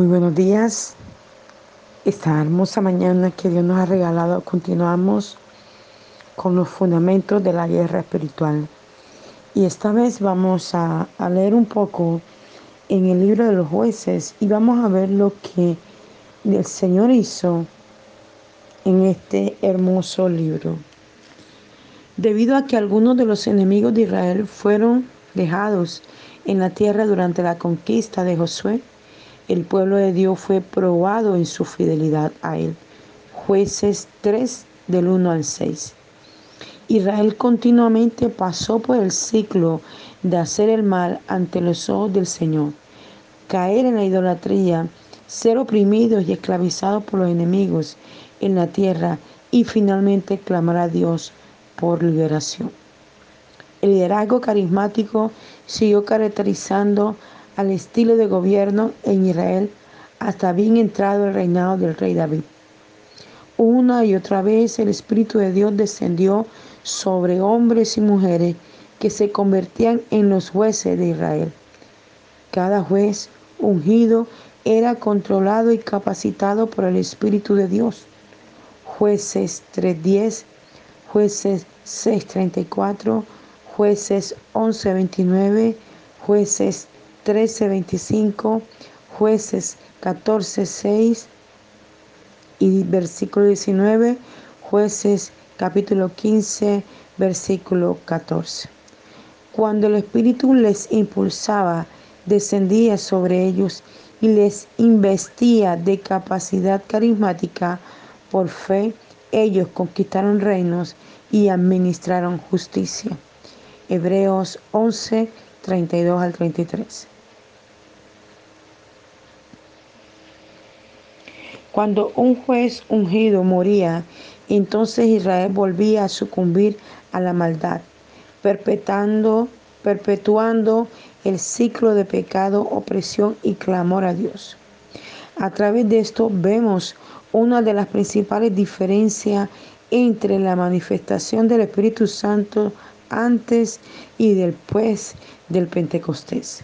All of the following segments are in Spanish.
Muy buenos días. Esta hermosa mañana que Dios nos ha regalado, continuamos con los fundamentos de la guerra espiritual. Y esta vez vamos a, a leer un poco en el libro de los jueces y vamos a ver lo que el Señor hizo en este hermoso libro. Debido a que algunos de los enemigos de Israel fueron dejados en la tierra durante la conquista de Josué, el pueblo de Dios fue probado en su fidelidad a él. Jueces 3 del 1 al 6. Israel continuamente pasó por el ciclo de hacer el mal ante los ojos del Señor, caer en la idolatría, ser oprimidos y esclavizados por los enemigos en la tierra y finalmente clamar a Dios por liberación. El liderazgo carismático siguió caracterizando al estilo de gobierno en Israel hasta bien entrado el reinado del rey David. Una y otra vez el Espíritu de Dios descendió sobre hombres y mujeres que se convertían en los jueces de Israel. Cada juez ungido era controlado y capacitado por el Espíritu de Dios. Jueces 3.10, jueces 6.34, jueces 11.29, jueces 13.25, jueces 14.6 y versículo 19, jueces capítulo 15, versículo 14. Cuando el Espíritu les impulsaba, descendía sobre ellos y les investía de capacidad carismática por fe, ellos conquistaron reinos y administraron justicia. Hebreos 11, 32 al 33. Cuando un juez ungido moría, entonces Israel volvía a sucumbir a la maldad, perpetuando, perpetuando el ciclo de pecado, opresión y clamor a Dios. A través de esto vemos una de las principales diferencias entre la manifestación del Espíritu Santo antes y después del Pentecostés.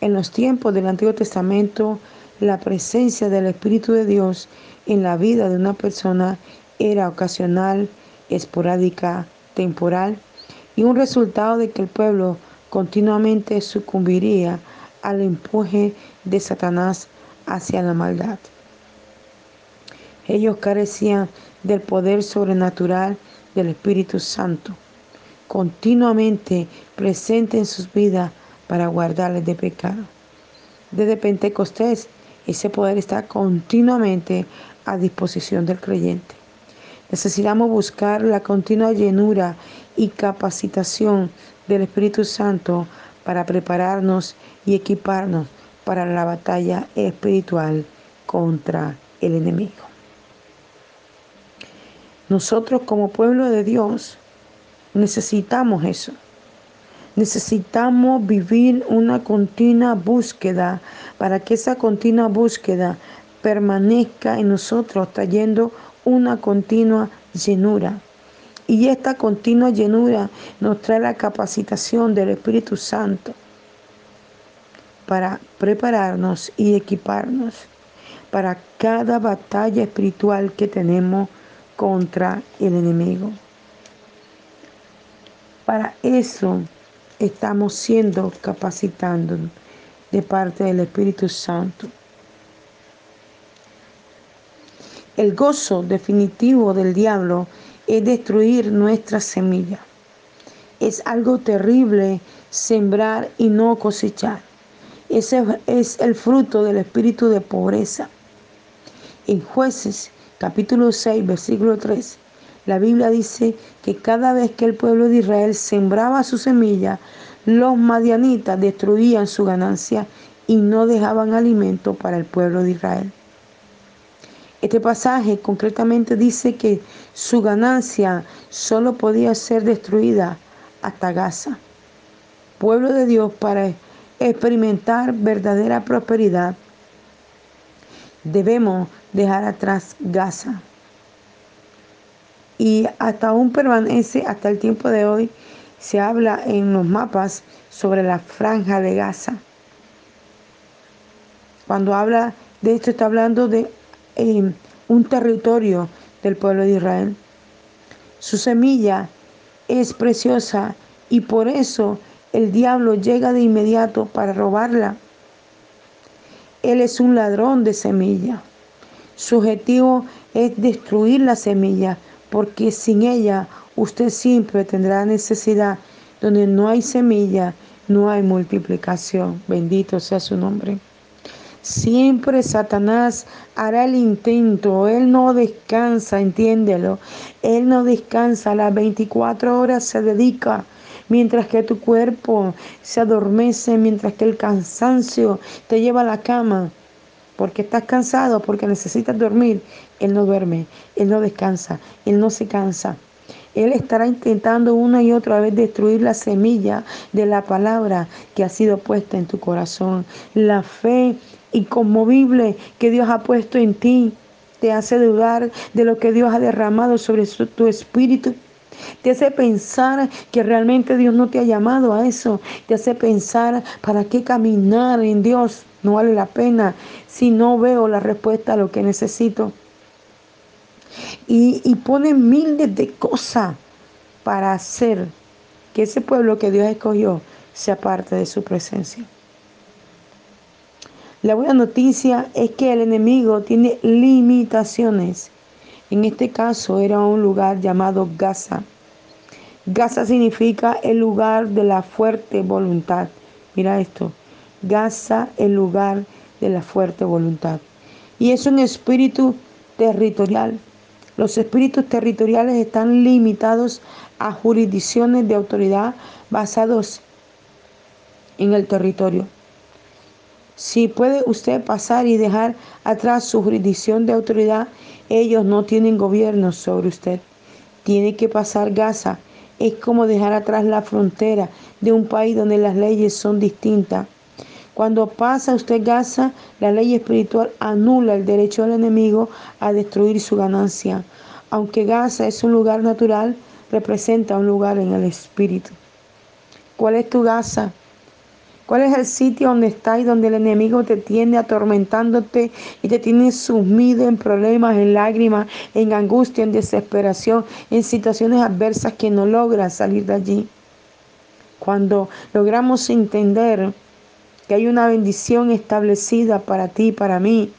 En los tiempos del Antiguo Testamento, la presencia del Espíritu de Dios en la vida de una persona era ocasional, esporádica, temporal y un resultado de que el pueblo continuamente sucumbiría al empuje de Satanás hacia la maldad. Ellos carecían del poder sobrenatural del Espíritu Santo, continuamente presente en sus vidas para guardarles de pecado. Desde Pentecostés, ese poder está continuamente a disposición del creyente. Necesitamos buscar la continua llenura y capacitación del Espíritu Santo para prepararnos y equiparnos para la batalla espiritual contra el enemigo. Nosotros como pueblo de Dios necesitamos eso. Necesitamos vivir una continua búsqueda para que esa continua búsqueda permanezca en nosotros, trayendo una continua llenura. Y esta continua llenura nos trae la capacitación del Espíritu Santo para prepararnos y equiparnos para cada batalla espiritual que tenemos contra el enemigo. Para eso estamos siendo capacitando de parte del Espíritu Santo. El gozo definitivo del diablo es destruir nuestra semilla. Es algo terrible sembrar y no cosechar. Ese es el fruto del espíritu de pobreza. En jueces capítulo 6, versículo 3, la Biblia dice que cada vez que el pueblo de Israel sembraba su semilla, los madianitas destruían su ganancia y no dejaban alimento para el pueblo de Israel. Este pasaje concretamente dice que su ganancia solo podía ser destruida hasta Gaza. Pueblo de Dios para experimentar verdadera prosperidad, debemos dejar atrás Gaza. Y hasta aún permanece, hasta el tiempo de hoy, se habla en los mapas sobre la franja de Gaza. Cuando habla De esto está hablando de eh, un territorio del pueblo de Israel. Su semilla es preciosa y por eso el diablo llega de inmediato para robarla. Él es un ladrón de semilla. Su objetivo es destruir la semilla porque sin ella usted siempre tendrá necesidad. Donde no hay semilla, no hay multiplicación. Bendito sea su nombre. Siempre Satanás hará el intento, Él no descansa, entiéndelo. Él no descansa, las 24 horas se dedica, mientras que tu cuerpo se adormece, mientras que el cansancio te lleva a la cama, porque estás cansado, porque necesitas dormir. Él no duerme, Él no descansa, Él no se cansa. Él estará intentando una y otra vez destruir la semilla de la palabra que ha sido puesta en tu corazón. La fe inconmovible que Dios ha puesto en ti te hace dudar de lo que Dios ha derramado sobre tu espíritu. Te hace pensar que realmente Dios no te ha llamado a eso. Te hace pensar, ¿para qué caminar en Dios? No vale la pena si no veo la respuesta a lo que necesito. Y, pone miles de cosas para hacer que ese pueblo que Dios escogió sea parte de su presencia. La buena noticia es que el enemigo tiene limitaciones. En este caso era un lugar llamado Gaza. Gaza significa el lugar de la fuerte voluntad. Mira esto. Gaza, el lugar de la fuerte voluntad. Y es un espíritu territorial. Los espíritus territoriales están limitados a jurisdicciones de autoridad basados en el territorio. Si puede usted pasar y dejar atrás su jurisdicción de autoridad, ellos no tienen gobierno sobre usted. Tiene que pasar Gaza. Es como dejar atrás la frontera de un país donde las leyes son distintas. Cuando pasa usted Gaza, la ley espiritual anula el derecho del enemigo a destruir su ganancia. Aunque Gaza es un lugar natural, representa un lugar en el espíritu. ¿Cuál es tu Gaza? ¿Cuál es el sitio donde estás y donde el enemigo te tiene atormentándote y te tiene sumido en problemas, en lágrimas, en angustia, en desesperación, en situaciones adversas que no logras salir de allí? Cuando logramos entender que hay una bendición establecida para ti y para mí,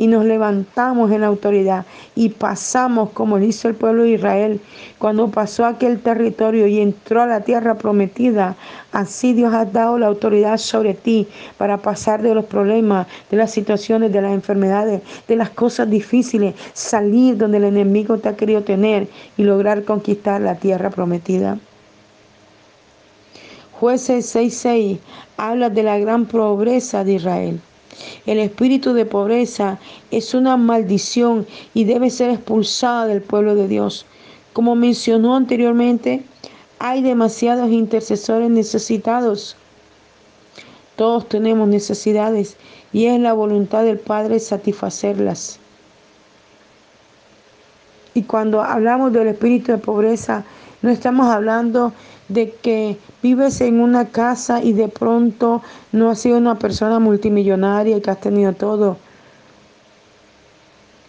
y nos levantamos en autoridad y pasamos como lo hizo el pueblo de Israel cuando pasó aquel territorio y entró a la tierra prometida. Así Dios ha dado la autoridad sobre ti para pasar de los problemas, de las situaciones, de las enfermedades, de las cosas difíciles, salir donde el enemigo te ha querido tener y lograr conquistar la tierra prometida. Jueces 6:6 habla de la gran pobreza de Israel. El espíritu de pobreza es una maldición y debe ser expulsada del pueblo de Dios. Como mencionó anteriormente, hay demasiados intercesores necesitados. Todos tenemos necesidades y es la voluntad del Padre satisfacerlas. Y cuando hablamos del espíritu de pobreza, no estamos hablando de que vives en una casa y de pronto no has sido una persona multimillonaria y que has tenido todo.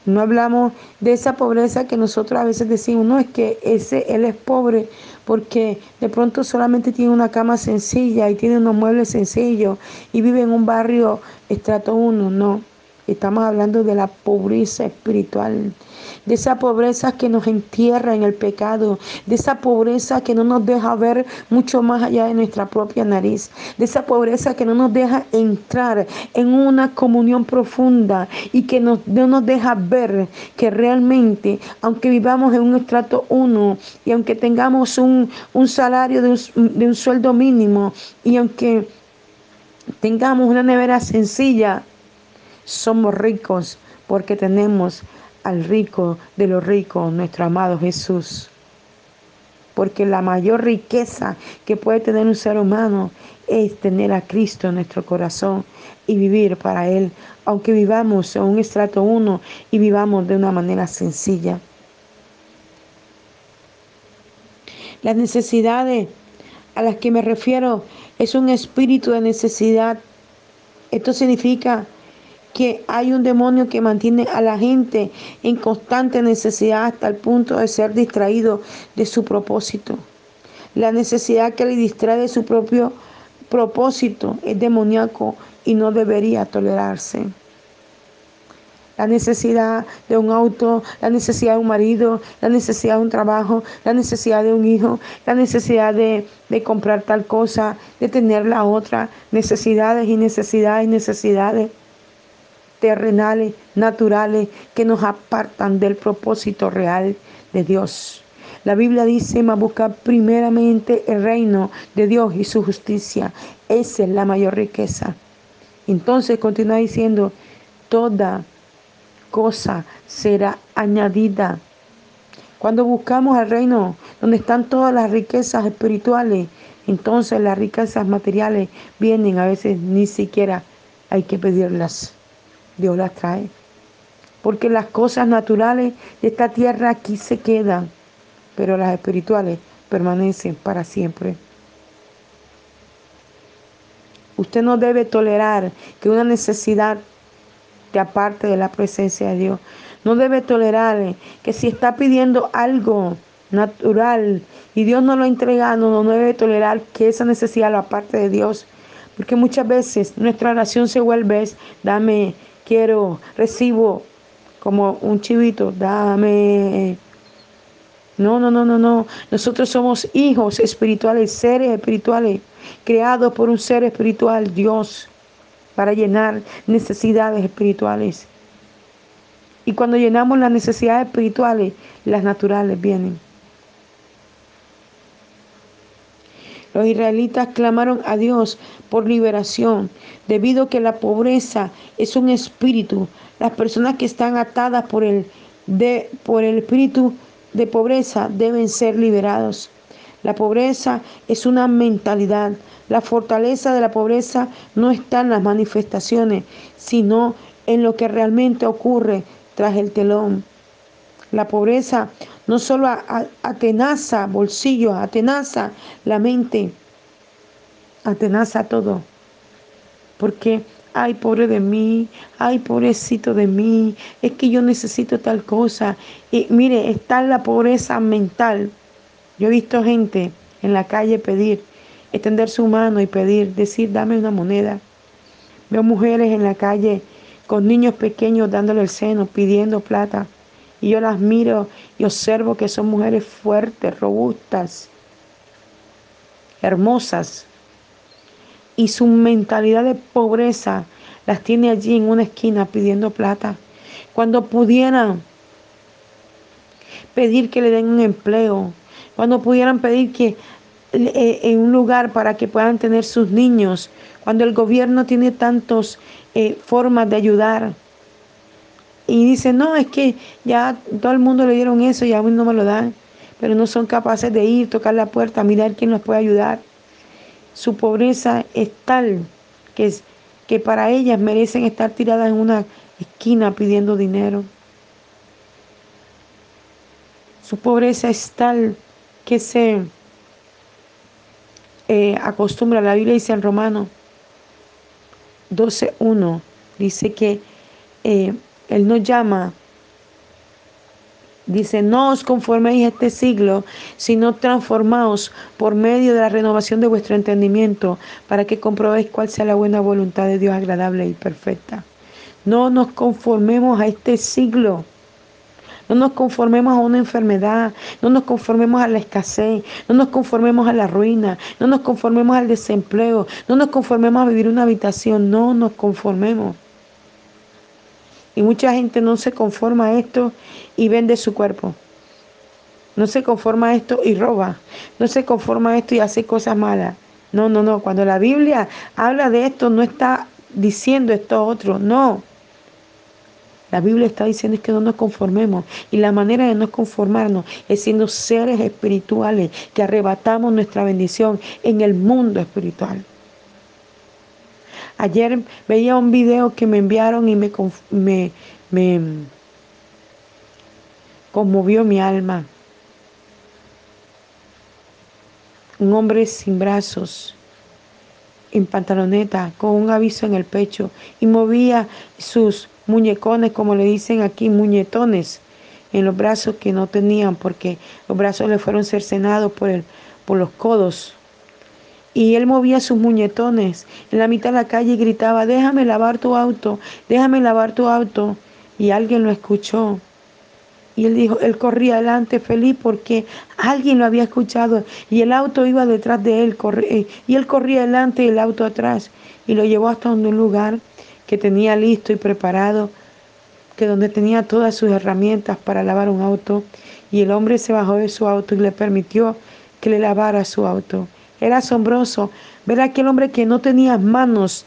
No hablamos de esa pobreza que nosotros a veces decimos, no, es que ese, él es pobre porque de pronto solamente tiene una cama sencilla y tiene unos muebles sencillos y vive en un barrio estrato 1, no. Estamos hablando de la pobreza espiritual, de esa pobreza que nos entierra en el pecado, de esa pobreza que no nos deja ver mucho más allá de nuestra propia nariz, de esa pobreza que no nos deja entrar en una comunión profunda y que no nos deja ver que realmente, aunque vivamos en un estrato 1 y aunque tengamos un, un salario de un, de un sueldo mínimo y aunque tengamos una nevera sencilla, somos ricos porque tenemos al rico de los ricos, nuestro amado Jesús. Porque la mayor riqueza que puede tener un ser humano es tener a Cristo en nuestro corazón y vivir para Él, aunque vivamos en un estrato uno y vivamos de una manera sencilla. Las necesidades a las que me refiero es un espíritu de necesidad. Esto significa que hay un demonio que mantiene a la gente en constante necesidad hasta el punto de ser distraído de su propósito. La necesidad que le distrae de su propio propósito es demoníaco y no debería tolerarse la necesidad de un auto, la necesidad de un marido, la necesidad de un trabajo, la necesidad de un hijo, la necesidad de, comprar tal cosa, de tener la otra, necesidades y necesidades y necesidades terrenales, naturales, que nos apartan del propósito real de Dios. La Biblia dice, más buscar primeramente el reino de Dios y su justicia. Esa es la mayor riqueza. Entonces continúa diciendo, toda cosa será añadida. Cuando buscamos el reino donde están todas las riquezas espirituales, entonces las riquezas materiales vienen, a veces ni siquiera hay que pedirlas. Dios las trae. Porque las cosas naturales de esta tierra aquí se quedan, pero las espirituales permanecen para siempre. Usted no debe tolerar que una necesidad aparte de la presencia de Dios. No debe tolerar que si está pidiendo algo natural y Dios no lo ha entregado, no debe tolerar que esa necesidad lo aparte de Dios. Porque muchas veces nuestra oración se vuelve es, dame, quiero, recibo, como un chivito, dame. No, no, no, no, no. Nosotros somos hijos espirituales, seres espirituales, creados por un ser espiritual, Dios para llenar necesidades espirituales. Y cuando llenamos las necesidades espirituales, las naturales vienen. Los israelitas clamaron a Dios por liberación, debido a que la pobreza es un espíritu. Las personas que están atadas por el, de, por el espíritu de pobreza deben ser liberados. La pobreza es una mentalidad. La fortaleza de la pobreza no está en las manifestaciones, sino en lo que realmente ocurre tras el telón. La pobreza no solo atenaza bolsillos, atenaza la mente, atenaza todo. Porque, ay, pobre de mí, ay, pobrecito de mí, es que yo necesito tal cosa. Y mire, está la pobreza mental yo he visto gente en la calle pedir, extender su mano y pedir, decir, dame una moneda. Veo mujeres en la calle con niños pequeños dándole el seno, pidiendo plata. Y yo las miro y observo que son mujeres fuertes, robustas, hermosas. Y su mentalidad de pobreza las tiene allí en una esquina pidiendo plata. Cuando pudieran pedir que le den un empleo, cuando pudieran pedir que eh, en un lugar para que puedan tener sus niños, cuando el gobierno tiene tantas eh, formas de ayudar. Y dice, no, es que ya todo el mundo le dieron eso y aún no me lo dan, pero no son capaces de ir, tocar la puerta, mirar quién los puede ayudar. Su pobreza es tal que, que para ellas merecen estar tiradas en una esquina pidiendo dinero. Su pobreza es tal que se eh, acostumbra. La Biblia dice en Romano 12.1, dice que eh, Él nos llama, dice, no os conforméis a este siglo, sino transformaos por medio de la renovación de vuestro entendimiento, para que comprobéis cuál sea la buena voluntad de Dios agradable y perfecta. No nos conformemos a este siglo. No nos conformemos a una enfermedad, no nos conformemos a la escasez, no nos conformemos a la ruina, no nos conformemos al desempleo, no nos conformemos a vivir una habitación, no nos conformemos. Y mucha gente no se conforma a esto y vende su cuerpo. No se conforma a esto y roba. No se conforma a esto y hace cosas malas. No, no, no. Cuando la Biblia habla de esto, no está diciendo esto otro. No. La Biblia está diciendo es que no nos conformemos. Y la manera de no conformarnos es siendo seres espirituales que arrebatamos nuestra bendición en el mundo espiritual. Ayer veía un video que me enviaron y me, me, me conmovió mi alma. Un hombre sin brazos, en pantaloneta con un aviso en el pecho y movía sus muñecones, como le dicen aquí, muñetones en los brazos que no tenían porque los brazos le fueron cercenados por, el, por los codos. Y él movía sus muñetones en la mitad de la calle y gritaba, déjame lavar tu auto, déjame lavar tu auto. Y alguien lo escuchó. Y él dijo, él corría adelante feliz porque alguien lo había escuchado y el auto iba detrás de él eh, y él corría adelante y el auto atrás y lo llevó hasta un lugar que tenía listo y preparado, que donde tenía todas sus herramientas para lavar un auto y el hombre se bajó de su auto y le permitió que le lavara su auto. Era asombroso ver aquel hombre que no tenía manos,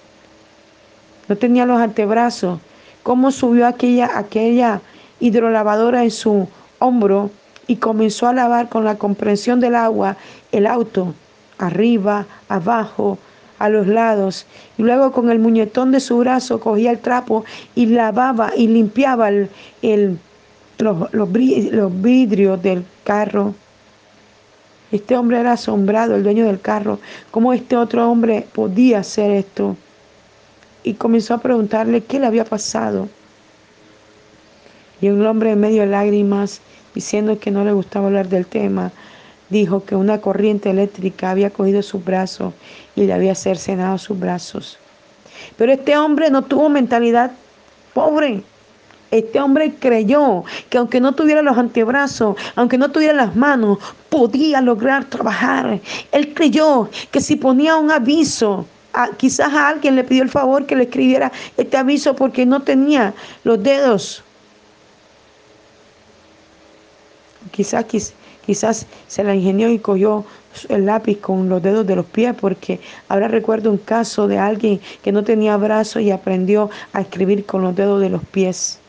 no tenía los antebrazos, cómo subió aquella, aquella hidrolavadora en su hombro y comenzó a lavar con la comprensión del agua el auto, arriba, abajo, a los lados, y luego con el muñetón de su brazo cogía el trapo y lavaba y limpiaba el, los, los vidrios del carro. Este hombre era asombrado, el dueño del carro, cómo este otro hombre podía hacer esto. Y comenzó a preguntarle qué le había pasado. Y un hombre en medio de lágrimas, diciendo que no le gustaba hablar del tema, dijo que una corriente eléctrica había cogido sus brazos y le había cercenado sus brazos. Pero este hombre no tuvo mentalidad pobre. Este hombre creyó que aunque no tuviera los antebrazos, aunque no tuviera las manos, podía lograr trabajar. Él creyó que si ponía un aviso, quizás a alguien le pidió el favor que le escribiera este aviso porque no tenía los dedos. Quizás, quizás se la ingenió y cogió el lápiz con los dedos de los pies, porque ahora recuerdo un caso de alguien que no tenía brazos y aprendió a escribir con los dedos de los pies.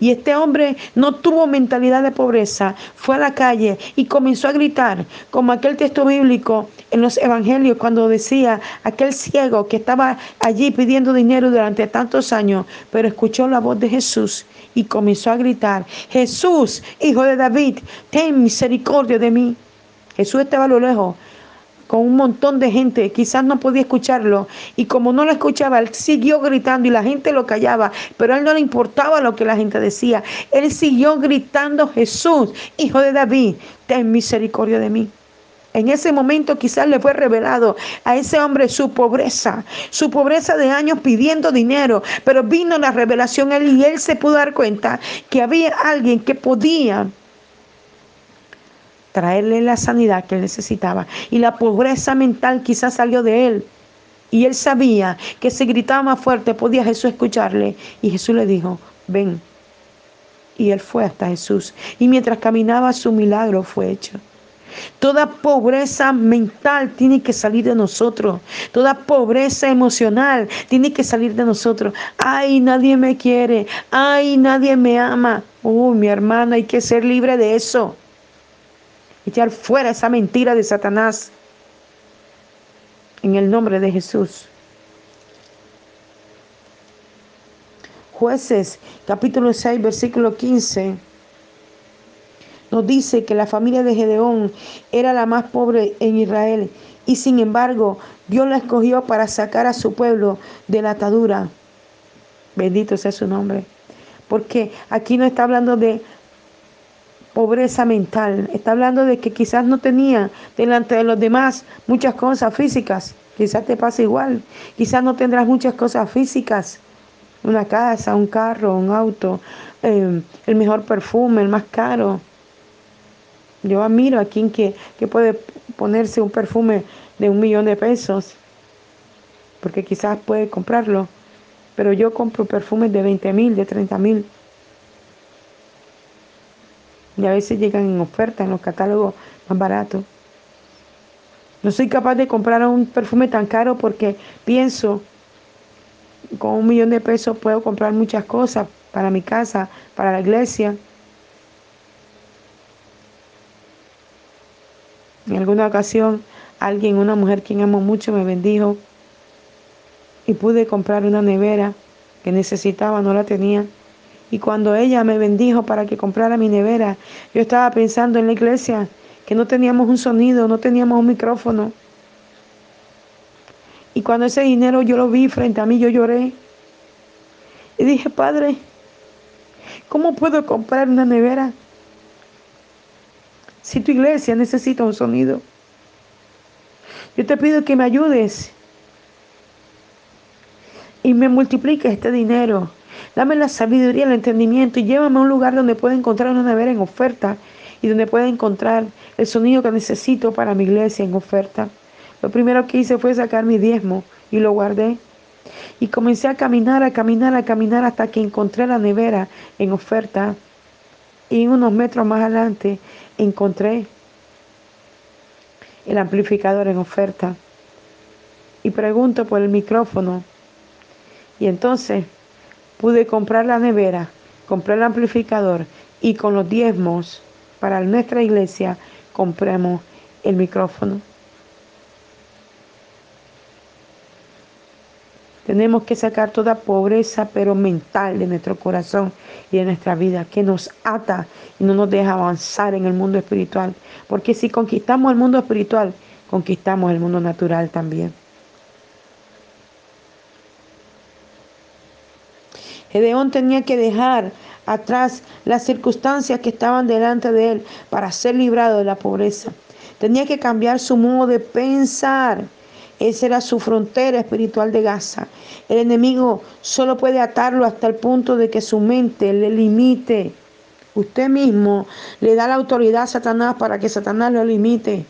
Y este hombre no tuvo mentalidad de pobreza, fue a la calle y comenzó a gritar, como aquel texto bíblico en los evangelios cuando decía aquel ciego que estaba allí pidiendo dinero durante tantos años, pero escuchó la voz de Jesús y comenzó a gritar, Jesús, hijo de David, ten misericordia de mí. Jesús estaba a lo lejos, con un montón de gente, quizás no podía escucharlo, y como no lo escuchaba, él siguió gritando y la gente lo callaba, pero a él no le importaba lo que la gente decía, él siguió gritando, Jesús, hijo de David, ten misericordia de mí. En ese momento quizás le fue revelado a ese hombre su pobreza, su pobreza de años pidiendo dinero, pero vino la revelación a él y él se pudo dar cuenta que había alguien que podía traerle la sanidad que él necesitaba. Y la pobreza mental quizás salió de él. Y él sabía que si gritaba más fuerte podía Jesús escucharle. Y Jesús le dijo, ven. Y él fue hasta Jesús. Y mientras caminaba su milagro fue hecho. Toda pobreza mental tiene que salir de nosotros. Toda pobreza emocional tiene que salir de nosotros. Ay, nadie me quiere. Ay, nadie me ama. Uy, mi hermano, hay que ser libre de eso echar fuera esa mentira de Satanás en el nombre de Jesús. Jueces capítulo 6 versículo 15 nos dice que la familia de Gedeón era la más pobre en Israel y sin embargo Dios la escogió para sacar a su pueblo de la atadura. Bendito sea su nombre. Porque aquí no está hablando de pobreza mental. Está hablando de que quizás no tenía delante de los demás muchas cosas físicas. Quizás te pasa igual. Quizás no tendrás muchas cosas físicas. Una casa, un carro, un auto, eh, el mejor perfume, el más caro. Yo admiro a quien que, que puede ponerse un perfume de un millón de pesos, porque quizás puede comprarlo. Pero yo compro perfumes de 20 mil, de 30 mil y a veces llegan en oferta en los catálogos más baratos. No soy capaz de comprar un perfume tan caro porque pienso, con un millón de pesos puedo comprar muchas cosas para mi casa, para la iglesia. En alguna ocasión alguien, una mujer quien amo mucho, me bendijo y pude comprar una nevera que necesitaba, no la tenía. Y cuando ella me bendijo para que comprara mi nevera, yo estaba pensando en la iglesia que no teníamos un sonido, no teníamos un micrófono. Y cuando ese dinero yo lo vi frente a mí, yo lloré. Y dije, Padre, ¿cómo puedo comprar una nevera si tu iglesia necesita un sonido? Yo te pido que me ayudes y me multipliques este dinero. Dame la sabiduría, el entendimiento y llévame a un lugar donde pueda encontrar una nevera en oferta y donde pueda encontrar el sonido que necesito para mi iglesia en oferta. Lo primero que hice fue sacar mi diezmo y lo guardé. Y comencé a caminar, a caminar, a caminar hasta que encontré la nevera en oferta. Y unos metros más adelante encontré el amplificador en oferta. Y pregunto por el micrófono. Y entonces pude comprar la nevera, compré el amplificador y con los diezmos para nuestra iglesia compramos el micrófono. Tenemos que sacar toda pobreza, pero mental, de nuestro corazón y de nuestra vida, que nos ata y no nos deja avanzar en el mundo espiritual. Porque si conquistamos el mundo espiritual, conquistamos el mundo natural también. Gedeón tenía que dejar atrás las circunstancias que estaban delante de él para ser librado de la pobreza. Tenía que cambiar su modo de pensar. Esa era su frontera espiritual de Gaza. El enemigo solo puede atarlo hasta el punto de que su mente le limite. Usted mismo le da la autoridad a Satanás para que Satanás lo limite.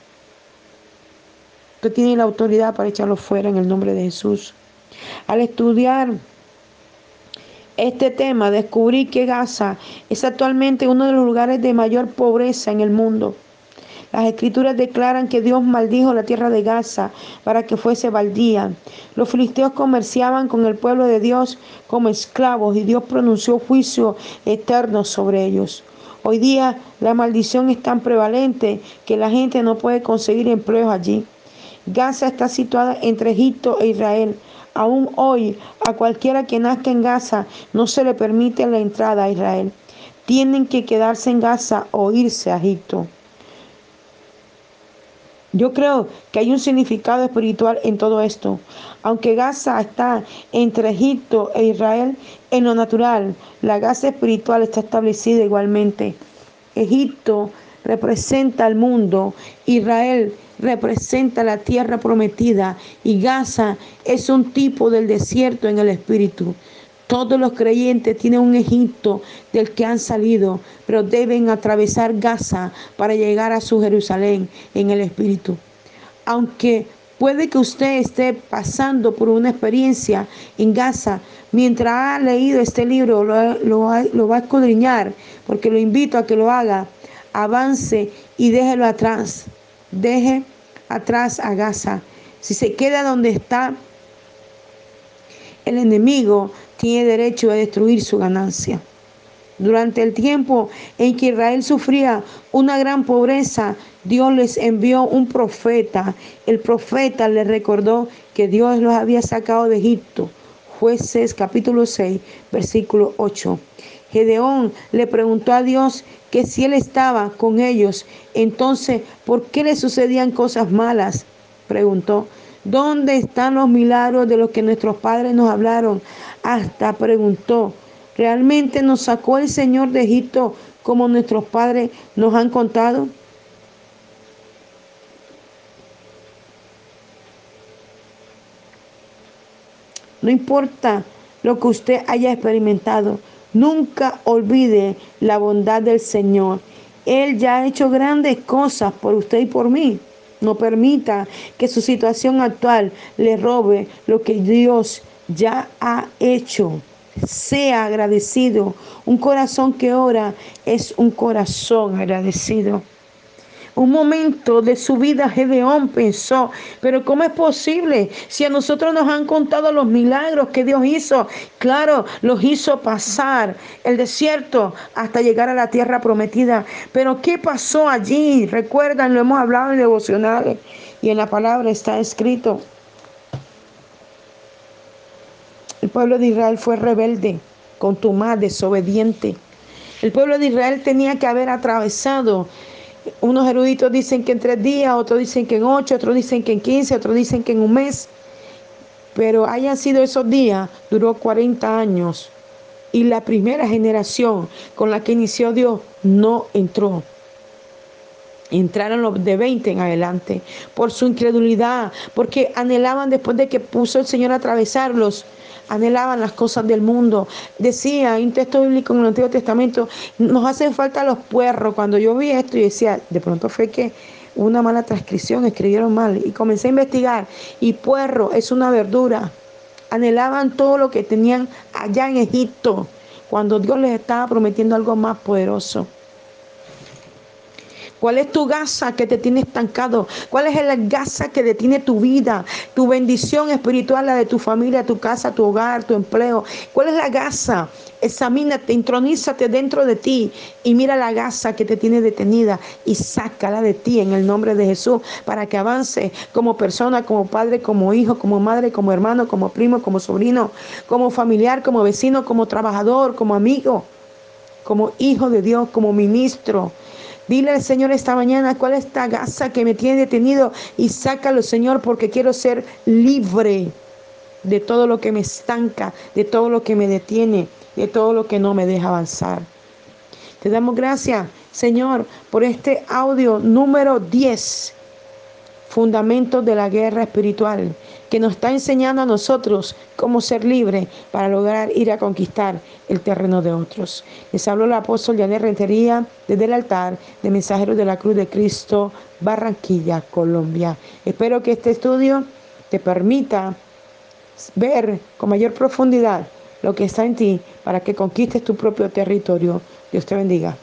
Usted tiene la autoridad para echarlo fuera en el nombre de Jesús. Al estudiar este tema, descubrí que Gaza es actualmente uno de los lugares de mayor pobreza en el mundo. Las escrituras declaran que Dios maldijo la tierra de Gaza para que fuese baldía. Los filisteos comerciaban con el pueblo de Dios como esclavos y Dios pronunció juicio eterno sobre ellos. Hoy día la maldición es tan prevalente que la gente no puede conseguir empleos allí. Gaza está situada entre Egipto e Israel. Aún hoy, a cualquiera que nazca en Gaza no se le permite la entrada a Israel. Tienen que quedarse en Gaza o irse a Egipto. Yo creo que hay un significado espiritual en todo esto. Aunque Gaza está entre Egipto e Israel, en lo natural, la Gaza espiritual está establecida igualmente. Egipto representa al mundo, Israel representa la tierra prometida y Gaza es un tipo del desierto en el espíritu. Todos los creyentes tienen un Egipto del que han salido, pero deben atravesar Gaza para llegar a su Jerusalén en el espíritu. Aunque puede que usted esté pasando por una experiencia en Gaza, mientras ha leído este libro, lo, va a escudriñar, porque lo invito a que lo haga, avance y déjelo atrás. Deje atrás a Gaza. Si se queda donde está, el enemigo tiene derecho a destruir su ganancia. Durante el tiempo en que Israel sufría una gran pobreza, Dios les envió un profeta. El profeta les recordó que Dios los había sacado de Egipto. Jueces capítulo 6, versículo 8. Gedeón le preguntó a Dios que si él estaba con ellos, entonces, ¿por qué le sucedían cosas malas? Preguntó. ¿Dónde están los milagros de los que nuestros padres nos hablaron? Hasta preguntó, ¿realmente nos sacó el Señor de Egipto como nuestros padres nos han contado? No importa lo que usted haya experimentado, Nunca olvide la bondad del Señor. Él ya ha hecho grandes cosas por usted y por mí. No permita que su situación actual le robe lo que Dios ya ha hecho. Sea agradecido. Un corazón que ora es un corazón agradecido un momento de su vida Gedeón pensó, pero ¿cómo es posible si a nosotros nos han contado los milagros que Dios hizo? Claro, los hizo pasar el desierto hasta llegar a la tierra prometida. Pero ¿qué pasó allí? Recuerdan, lo hemos hablado en devocionales y en la palabra está escrito. El pueblo de Israel fue rebelde, contumaz, desobediente. El pueblo de Israel tenía que haber atravesado unos eruditos dicen que en tres días, otros dicen que en ocho, otros dicen que en quince, otros dicen que en un mes. pero hayan sido esos días, duró 40 años y la primera generación con la que inició Dios no entró. Entraron los de 20 en adelante por su incredulidad, porque anhelaban después de que puso el Señor a atravesarlos, anhelaban las cosas del mundo. Decía, un texto bíblico en el Antiguo Testamento, nos hacen falta los puerros. Cuando yo vi esto y decía, de pronto fue que una mala transcripción, escribieron mal y comencé a investigar y puerro es una verdura. Anhelaban todo lo que tenían allá en Egipto, cuando Dios les estaba prometiendo algo más poderoso. ¿Cuál es tu gasa que te tiene estancado? ¿Cuál es la gasa que detiene tu vida, tu bendición espiritual, la de tu familia, tu casa, tu hogar, tu empleo? ¿Cuál es la gasa? Examínate, intronízate dentro de ti y mira la gasa que te tiene detenida y sácala de ti en el nombre de Jesús para que avance como persona, como padre, como hijo, como madre, como hermano, como primo, como sobrino, como familiar, como vecino, como trabajador, como amigo, como hijo de Dios, como ministro Dile al Señor esta mañana cuál es esta gasa que me tiene detenido y sácalo, Señor, porque quiero ser libre de todo lo que me estanca, de todo lo que me detiene, de todo lo que no me deja avanzar. Te damos gracias, Señor, por este audio número 10 fundamentos de la guerra espiritual, que nos está enseñando a nosotros cómo ser libres para lograr ir a conquistar el terreno de otros. Les habló el apóstol Janet Rentería desde el altar de Mensajeros de la Cruz de Cristo, Barranquilla, Colombia. Espero que este estudio te permita ver con mayor profundidad lo que está en ti para que conquistes tu propio territorio. Dios te bendiga.